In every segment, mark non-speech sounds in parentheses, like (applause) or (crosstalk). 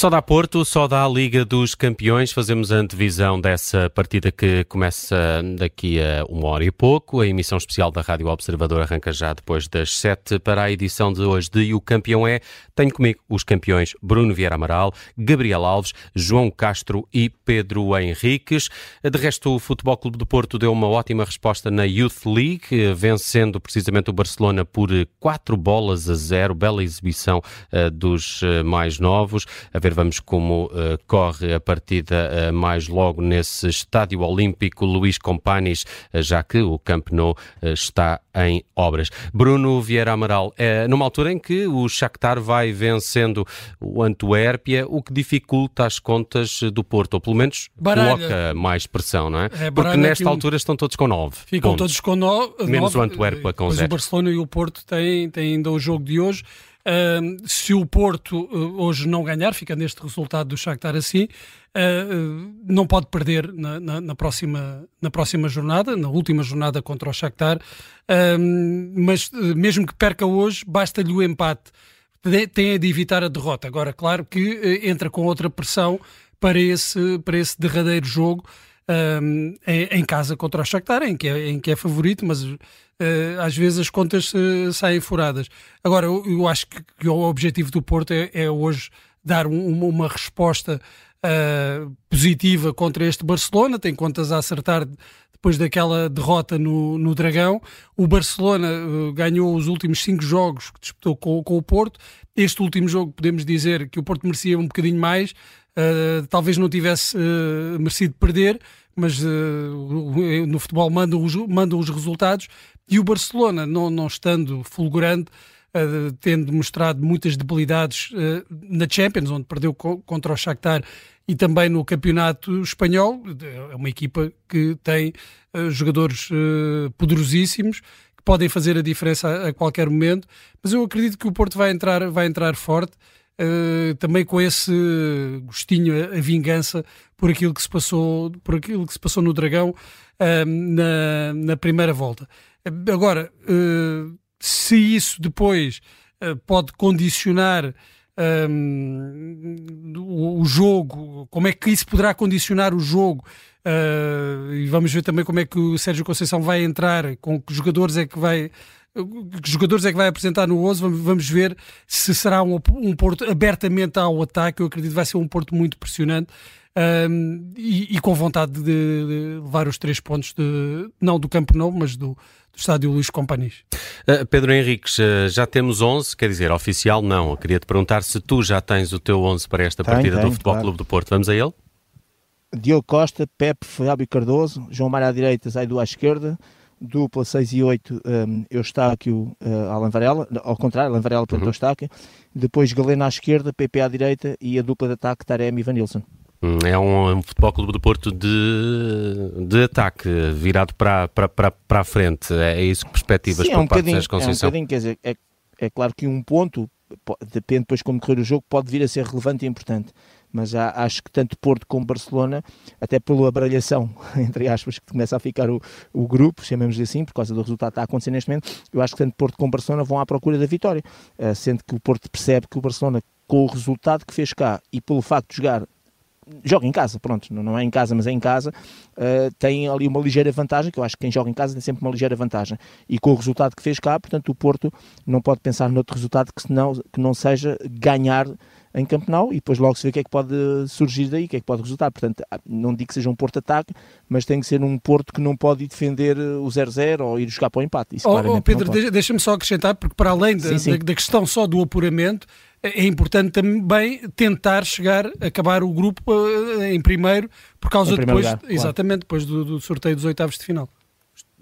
Só dá Porto, só dá Liga dos Campeões. Fazemos a antevisão dessa partida que começa daqui a uma hora e pouco. A emissão especial da Rádio Observador arranca já depois das sete para a edição de hoje de O Campeão é. Tenho comigo os campeões Bruno Vieira Amaral, Gabriel Alves, João Castro e Pedro Henriques. De resto, o Futebol Clube do Porto deu uma ótima resposta na Youth League, vencendo precisamente o Barcelona por quatro bolas a zero. Bela exibição uh, dos uh, mais novos. A ver, vamos como uh, corre a partida mais logo nesse Estádio Olímpico Luís Companys, já que o Camp Nou está em obras. Bruno Vieira Amaral, é numa altura em que o Shakhtar vai vencendo o Antuérpia, o que dificulta as contas do Porto, ou pelo menos baralha. coloca mais pressão, não é? é Porque nesta um... altura estão todos com nove. Ficam pontos. todos com nove. Menos nove, o Antuérpia com zero. o Barcelona e o Porto têm, têm ainda o jogo de hoje. Uh, se o Porto uh, hoje não ganhar, fica neste resultado do Shakhtar assim, uh, não pode perder na, na, na, próxima, na próxima jornada, na última jornada contra o Shakhtar, mas mesmo que perca hoje, basta-lhe o empate. Tem de evitar a derrota. Agora, claro que entra com outra pressão para esse, para esse derradeiro jogo em, em, casa contra o Shakhtar, em que é, em que é favorito, mas uh, às vezes as contas uh, saem furadas. Agora, eu, eu acho que, que, o objetivo do Porto é, é hoje dar um, uma resposta uh, positiva contra este Barcelona, tem contas a acertar depois daquela derrota no, no Dragão. O Barcelona uh, ganhou os últimos cinco jogos que disputou com, com, o Porto. Este último jogo, podemos dizer que o Porto merecia um bocadinho mais, uh, talvez não tivesse merecido perder, mas no futebol mandam os, mandam os resultados. E o Barcelona, não, não estando fulgurante, uh, tendo mostrado muitas debilidades uh, na Champions, onde perdeu co contra o Shakhtar, e também no campeonato espanhol, é uma equipa que tem uh, jogadores poderosíssimos, que podem fazer a diferença a, a, qualquer momento, mas eu acredito que o Porto vai entrar, vai entrar forte, também com esse gostinho, a, a vingança por aquilo que se passou, por aquilo que se passou no Dragão na, na primeira volta. Agora, uh, se isso depois uh, pode condicionar um, o, o, jogo, como é que isso poderá condicionar o jogo? Uh, e vamos ver também como é que o Sérgio Conceição vai entrar, com que jogadores é que vai que jogadores é que vai apresentar no 11, vamos, ver se será um, um Porto abertamente ao ataque, eu acredito que vai ser um Porto muito pressionante um, e, e, com vontade de, de, levar os três pontos, de, não do Campo Novo, mas do, do estádio Luís Companhis. Uh, Pedro Henriques, uh, já temos 11, quer dizer, oficial não. Eu queria te perguntar se tu já tens o teu 11 para esta tem, partida tem, do Futebol claro. Clube do Porto. Vamos a ele? Diogo Costa, Pepe, Fábio Cardoso, João Mário à direita, Zaidu à esquerda, dupla 6 e 8, um, Eustáquio, uh, Alan Varela, ao contrário, Alan Varela, portanto, uhum. Eustáquio, depois Galena à esquerda, PP à direita e a dupla de ataque, Taremi e Vanilson. Hum, é um, um, futebol clube do Porto de, de ataque, virado para, para, para, para a frente. É, é isso que perspectivas Sim, é um parte de Conceição? É um bocadinho, quer dizer, é, é claro que um ponto, depende depois como correr o jogo, pode vir a ser relevante e importante. Mas já acho que tanto Porto como Barcelona, até pela abralhação, (laughs) entre aspas, que começa a ficar o, o grupo, chamemos assim, por causa do resultado que está a acontecer neste momento, eu acho que tanto Porto como Barcelona vão à procura da vitória. Uh, sendo que o Porto percebe que o Barcelona, com o resultado que fez cá e pelo facto de jogar joga em casa, pronto, não é em casa, mas é em casa, uh, tem ali uma ligeira vantagem, que eu acho que quem joga em casa tem sempre uma ligeira vantagem. E com o resultado que fez cá, portanto, o Porto não pode pensar noutro resultado que, não, que não seja ganhar em Campeonato e depois logo se vê o que é que pode surgir daí, o que é que pode resultar. Portanto, ah, não digo que seja um Porto-ataque, mas tem que ser um Porto que não pode ir defender o 0-0 ou ir jogar para o empate. Isso, oh, oh Pedro, deixa-me só acrescentar, porque para além da, sim, sim. Da, da, questão só do apuramento, é importante também tentar chegar, acabar o grupo eh, em primeiro, por causa depois, lugar, claro. exatamente, depois do, do, sorteio dos oitavos de final.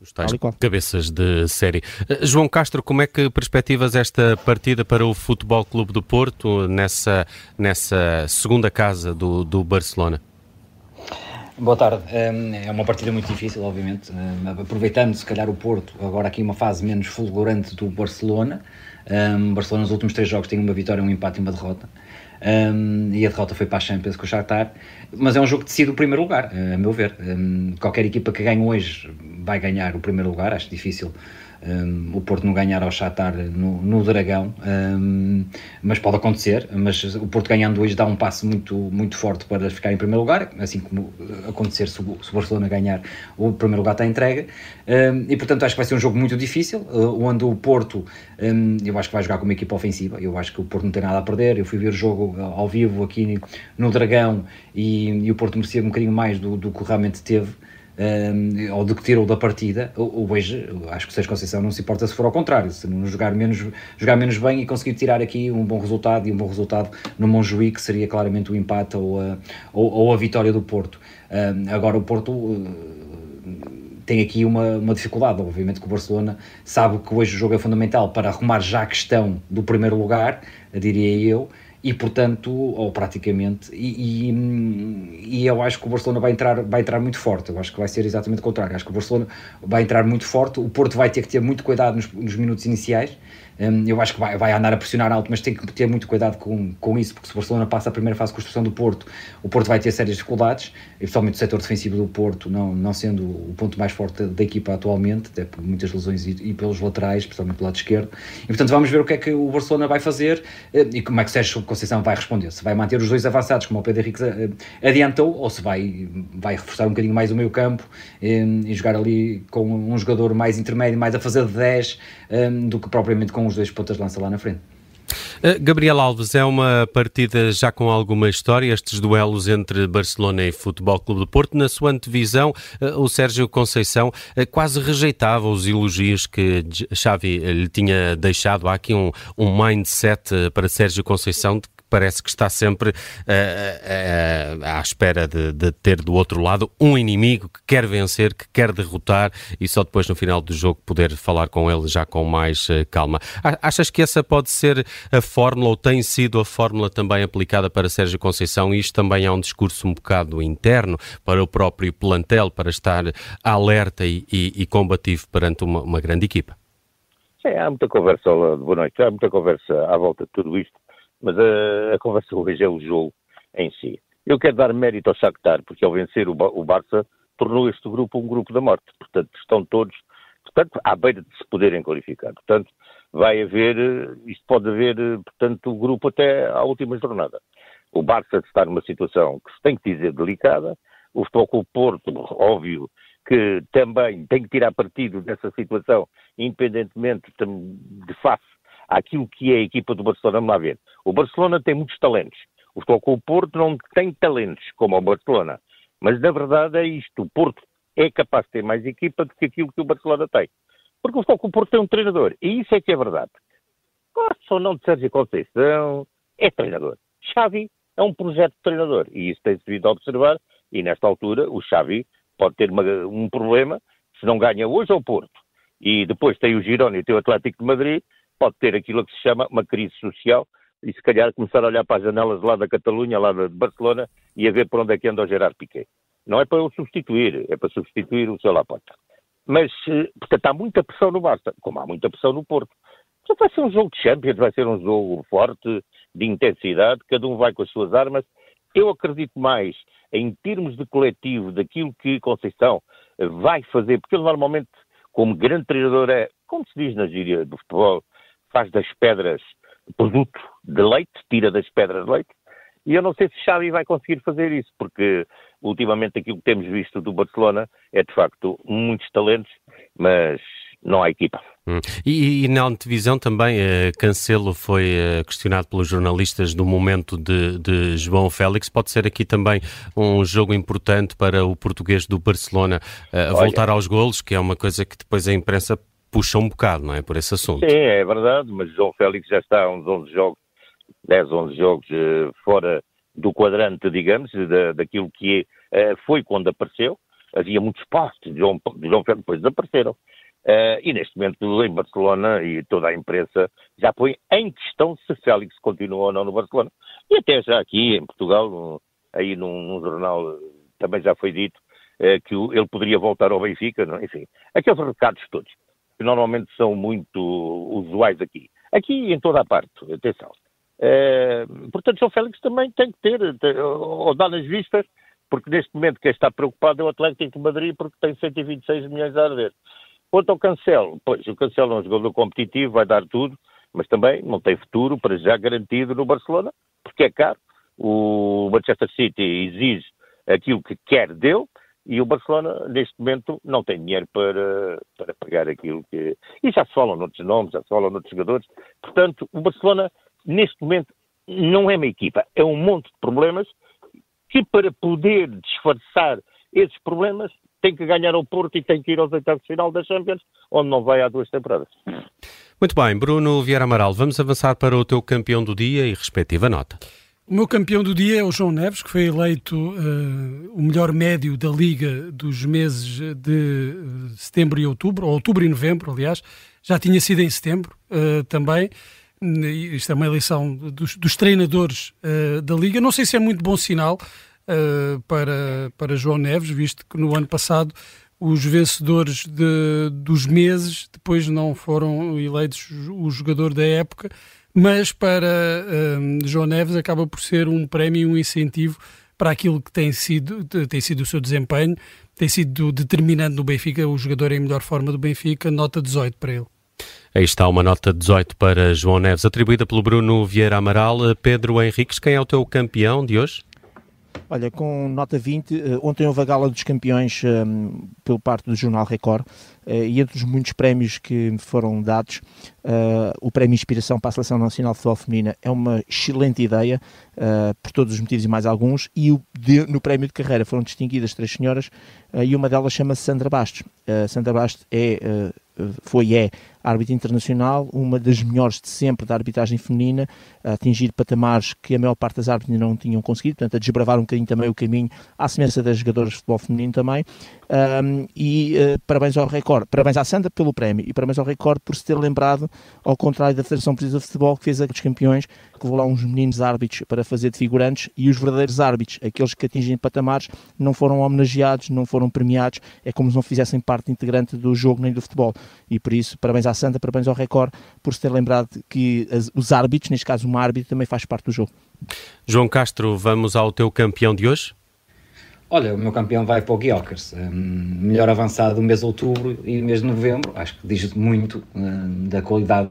Os tais cabeças de série. Eh, João Castro, como é que perspectivas esta partida para o Futebol Clube do Porto nessa, nessa segunda casa do, do Barcelona? Boa tarde. É uma partida muito difícil, obviamente. Aproveitando, se calhar, o Porto, agora aqui uma fase menos fulgurante do Barcelona. Um, Barcelona nos últimos três jogos tem uma vitória, um empate e uma derrota. Um, e a derrota foi para a Champions com o Shakhtar, mas é um jogo que decide o primeiro lugar, a meu ver. Um, qualquer equipa que ganhe hoje vai ganhar o primeiro lugar, acho difícil um, o Porto não ganhar ao Shakhtar no, no Dragão, um, mas pode acontecer, mas o Porto ganhando hoje dá um passo muito, muito forte para ficar em primeiro lugar, assim como acontecer se o, se o Barcelona ganhar, o primeiro lugar está entregue, um, e portanto acho que vai ser um jogo muito difícil, uh, onde o Porto, eu acho que vai jogar com uma equipa ofensiva, eu acho que o Porto não tem nada a perder, eu fui ver o jogo ao vivo aqui no Dragão e, e o Porto merecia um bocadinho mais do, do que realmente teve, um, ou do que tirou da partida, hoje acho que o Sérgio Conceição não se importa se for ao contrário, se não jogar menos, jogar menos bem e conseguir tirar aqui um bom resultado e um bom resultado no Montjuïc, que seria claramente o empate ou a, ou, ou a vitória do Porto. Um, agora o Porto uh, tem aqui uma, uma dificuldade, obviamente que o Barcelona sabe que hoje o jogo é fundamental para arrumar já a questão do primeiro lugar, diria eu, e portanto, ou praticamente, e, e, e, eu acho que o Barcelona vai entrar, vai entrar muito forte, eu acho que vai ser exatamente o contrário, acho que o Barcelona vai entrar muito forte, o Porto vai ter que ter muito cuidado nos, nos minutos iniciais, eu acho que vai, vai andar a pressionar alto, mas tem que ter muito cuidado com, com isso, porque se o Barcelona passa a primeira fase de construção do Porto, o Porto vai ter sérias dificuldades, e principalmente o setor defensivo do Porto, não, não sendo o ponto mais forte da equipa atualmente, até por muitas lesões e, e pelos laterais, principalmente pelo lado esquerdo. E portanto vamos ver o que é que o Barcelona vai fazer eh, e como é que o Sérgio Conceição vai responder. Se vai manter os dois avançados, como o Pedro Henrique eh, adiantou, ou se vai, vai reforçar um bocadinho mais o meio campo e, e jogar ali com um jogador mais intermédio, mais a fazer de 10 do que propriamente com os dois pontas de lança lá na frente. Uh, Gabriel Alves, é uma partida já com alguma história, estes duelos entre Barcelona e Futebol Clube do Porto. Na sua antevisão, uh, o Sérgio Conceição uh, quase rejeitava os elogios que Xavi lhe tinha deixado. Há aqui um, um mindset para Sérgio Conceição de parece que está sempre uh, uh, à espera de, de, ter do outro lado um inimigo que quer vencer, que quer derrotar e só depois no final do jogo poder falar com ele já com mais uh, calma. Achas que essa pode ser a fórmula ou tem sido a fórmula também aplicada para Sérgio Conceição? Isto também é um discurso um bocado interno para o próprio plantel, para estar alerta e, e, e combativo perante uma, uma grande equipa? Sim, há muita conversa, boa noite, há muita conversa à volta de tudo isto mas a, a, conversa hoje é o jogo em si. Eu quero dar mérito ao Shakhtar, porque ao vencer o, o Barça, tornou este grupo um grupo da morte. Portanto, estão todos, portanto, à beira de se poderem qualificar. Portanto, vai haver, isto pode haver, portanto, o grupo até à última jornada. O Barça está numa situação que se tem que dizer delicada, o Futebol Porto, óbvio, que também tem que tirar partido dessa situação, independentemente de face àquilo que é a equipa do Barcelona. Vamos lá ver. O Barcelona tem muitos talentos. O Futebol Porto não tem talentos como o Barcelona. Mas na verdade é isto. O Porto é capaz de ter mais equipa do que aquilo que o Barcelona tem. Porque o Futebol Porto tem um treinador. E isso é que é verdade. Gosto ou não de Sérgio Conceição, é treinador. Xavi é um projeto de treinador. E isso tem-se vindo a observar. E nesta altura o Xavi pode ter uma, um problema se não ganha hoje ao Porto. E depois tem o Girona e tem o Atlético de Madrid pode ter aquilo que se chama uma crise social e se calhar começar a olhar para as janelas lá da Catalunha, lá de Barcelona e a ver por onde é que anda o Gerard Piquet. Não é para o substituir, é para substituir o seu Laporta. Mas, eh, portanto, há muita pressão no Barça, como há muita pressão no Porto. Portanto, vai ser um jogo de Champions, vai ser um jogo forte, de intensidade, cada um vai com as suas armas. Eu acredito mais em termos de coletivo daquilo que Conceição vai fazer, porque ele normalmente, como grande treinador, é, como se diz na gíria do futebol, faz das pedras produto de leite, tira das pedras de leite, e eu não sei se Xavi vai conseguir fazer isso, porque ultimamente aquilo que temos visto do Barcelona é de facto muitos talentos, mas não há equipa. Hum. E, e, na antevisão também, eh, Cancelo foi eh, questionado pelos jornalistas do momento de, de, João Félix. Pode ser aqui também um jogo importante para o português do Barcelona eh, voltar aos golos, que é uma coisa que depois a imprensa puxa um bocado, não é? Por esse assunto. Sim, é verdade, mas João Félix já está há uns 11 jogos, 10, 11 jogos uh, fora do quadrante, digamos, da, daquilo que uh, foi quando apareceu. Havia muitos postos de João, João Félix, depois desapareceram. Uh, e neste momento em Barcelona e toda a imprensa já põe em questão se Félix continua ou não no Barcelona. E até já aqui em Portugal, aí num, num jornal também já foi dito que ele poderia voltar ao Benfica, não? É? enfim, aqueles recados todos que normalmente são muito usuais aqui. Aqui em toda a parte, atenção. É, portanto, João Félix também tem que ter, ter ou dar nas vistas, porque neste momento quem está preocupado é o Atlético de Madrid, porque tem 126 milhões a arder. Quanto ao Cancelo, pois o Cancelo é um jogador competitivo, vai dar tudo, mas também não tem futuro para já garantido no Barcelona, porque é caro. O Manchester City exige aquilo que quer dele e o Barcelona, neste momento, não tem dinheiro para, para pagar aquilo que. E já se falam noutros nomes, já se falam noutros jogadores. Portanto, o Barcelona, neste momento, não é uma equipa, é um monte de problemas que, para poder disfarçar esses problemas, tem que ganhar ao Porto e tem que ir aos oitavos de final da Champions, onde não vai há duas temporadas. Muito bem, Bruno Vieira Amaral, vamos avançar para o teu campeão do dia e respectiva nota. O meu campeão do dia é o João Neves, que foi eleito uh, o melhor médio da Liga dos meses de uh, setembro e outubro, ou outubro e novembro, aliás. Já tinha sido em setembro uh, também. Isto é uma eleição dos, dos treinadores da Liga. Não sei se é muito bom sinal para, para João Neves, visto que no ano passado os vencedores de, dos meses depois não foram eleitos o jogador da época mas para um, João Neves acaba por ser um prémio e um incentivo para aquilo que tem sido, tem sido o seu desempenho, tem sido determinante no Benfica, o jogador em melhor forma do Benfica, nota 18 para ele. Aí está uma nota 18 para João Neves, atribuída pelo Bruno Vieira Amaral. Pedro Henriques, quem é o teu campeão de hoje? Olha, com nota 20, eh, ontem houve a gala dos campeões um, ehm, pelo parte do Jornal Record uh, e entre os muitos prémios que foram dados, uh, o Prémio Inspiração para a Seleção Nacional de Futebol Feminina é uma excelente ideia, uh, por todos os motivos e mais alguns, e o, de, no Prémio de Carreira foram distinguidas três senhoras e uma delas chama-se Sandra Bastos. Sandra Bastos é foi e é árbitro internacional, uma das melhores de sempre da arbitragem feminina, a atingir patamares que a maior parte das árbitras não tinham conseguido, portanto, a desbravar um bocadinho também o caminho, à semelhança das jogadoras de futebol feminino também. Um, e uh, parabéns ao Record, parabéns à Sandra pelo prémio e parabéns ao Record por se ter lembrado, ao contrário da Federação Portuguesa de Futebol, que fez a dos campeões, que levou lá uns meninos árbitros para fazer de figurantes e os verdadeiros árbitros, aqueles que atingem patamares, não foram homenageados, não foram premiados, é como se não fizessem parte integrante do jogo nem do futebol. E por isso, parabéns à Sandra, parabéns ao Record por se ter lembrado que as, os árbitros, neste caso uma árbitro, também faz parte do jogo. João Castro, vamos ao teu campeão de hoje? Olha, o meu campeão vai para o Guiocas, um, melhor avançado do mês de outubro e mês de novembro, acho que diz muito um, da qualidade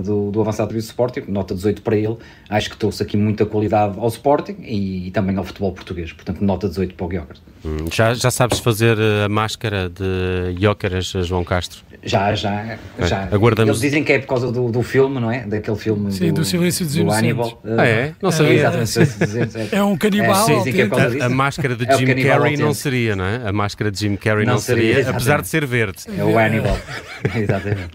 do, do avançado do Sporting, nota 18 para ele, acho que trouxe aqui muita qualidade ao Sporting e, e também ao futebol português, portanto nota 18 para o Guiocas. Hum, já, já sabes fazer a máscara de Guiocas, João Castro? Já, já, é, já. Aguardamos. Eles dizem que é por causa do, do filme, não é? Daquele filme Sim, do, do Silêncio dos do Hannibal. Ah, é? Não sabia. É, é, é um canibal. É, sim, é a, a, máscara de é Jim Carrey não seria, não é? A máscara de Jim Carrey não, não seria, seria apesar de ser verde. É o Hannibal. (laughs) exatamente.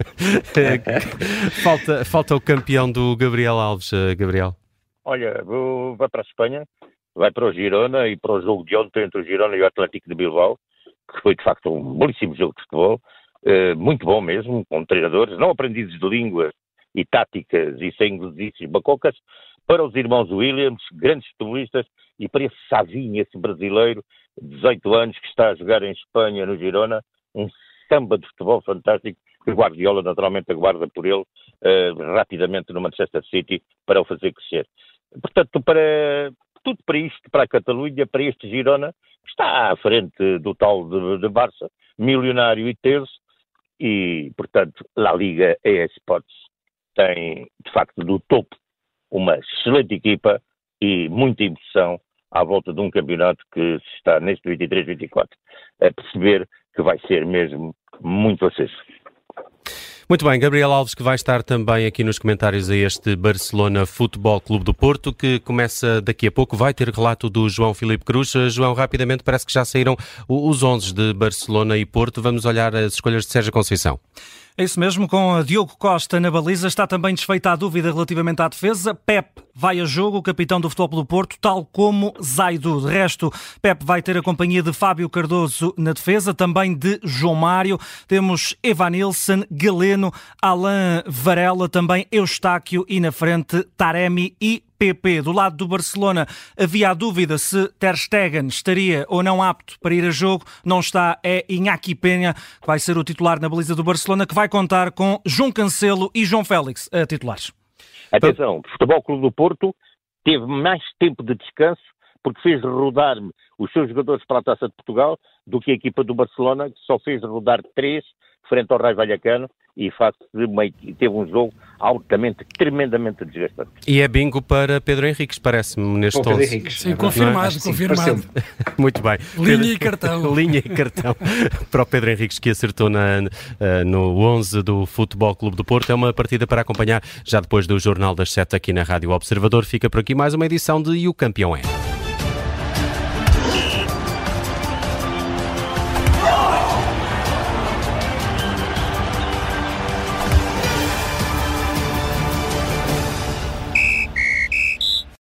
(laughs) falta, falta o campeão do Gabriel Alves, eh, Gabriel. Olha, vai para a Espanha, vai para o Girona e para o jogo de ontem entre o Girona e o Atlético de Bilbao, que foi de facto um belíssimo jogo de futebol eh, muito bom mesmo, com treinadores, não aprendidos de línguas e táticas e sem glosices bacocas, para os irmãos Williams, grandes futebolistas, e para esse Savinho, esse brasileiro, 18 anos, que está a jogar em Espanha, no Girona, um samba de futebol fantástico, que Guardiola naturalmente aguarda por ele uh, rapidamente no Manchester City para o fazer crescer. Portanto, para, tudo para isto, para a Catalunha, para este Girona, que está à frente do tal de, de Barça, milionário e terço, e, portanto, La Liga é esse tem, de facto, do topo uma excelente equipa e muita emoção à volta de um campeonato que se está neste 23-24 a perceber que vai ser mesmo muito aceso. Muito bem, Gabriel Alves, que vai estar também aqui nos comentários a este Barcelona Futebol Clube do Porto, que começa daqui a pouco. Vai ter relato do João Filipe Cruz. João, rapidamente, parece que já saíram os 11 de Barcelona e Porto. Vamos olhar as escolhas de Sérgio Conceição. É isso mesmo, com Diogo Costa na baliza, está também desfeita a dúvida relativamente à defesa. Pep vai a jogo, capitão do Futebol do Porto, tal como Zaidu. De resto, Pep vai ter a companhia de Fábio Cardoso na defesa, também de João Mário. Temos Evanilson, Galeno, Alain Varela, também Eustáquio e na frente Taremi e PP. Do lado do Barcelona havia a dúvida se Ter Stegen estaria ou não apto para ir a jogo. Não está, é Iñaki Penha, que vai ser o titular na baliza do Barcelona, que vai contar com João Cancelo e João Félix a titulares. Atenção, o Futebol Clube do Porto teve mais tempo de descanso porque fez rodar-me os seus jogadores para a Taça de Portugal, do que a equipa do Barcelona, que só fez rodar três frente ao Raio Vallecano e de facto teve um jogo altamente, tremendamente desgastante. E é bingo para Pedro Henriques, parece-me, neste tom. Sim, confirmado, é? confirmado. Sim, (laughs) Muito bem. Linha Pedro... e cartão. (laughs) Linha e cartão (laughs) para o Pedro Henriques que acertou na, eh, no 11 do Futebol Clube do Porto. É uma partida para acompanhar já depois do Jornal das Sete aqui na Rádio Observador. Fica por aqui mais uma edição de E o Campeão é.